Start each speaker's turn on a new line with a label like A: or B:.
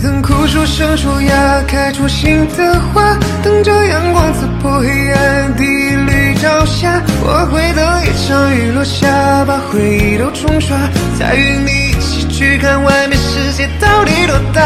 A: 等枯树生出芽，开出新的花，等着阳光刺破黑暗，第一缕朝霞，我会等一场雨落下，把回忆都冲刷，再与你一起去看外面世界到底多大。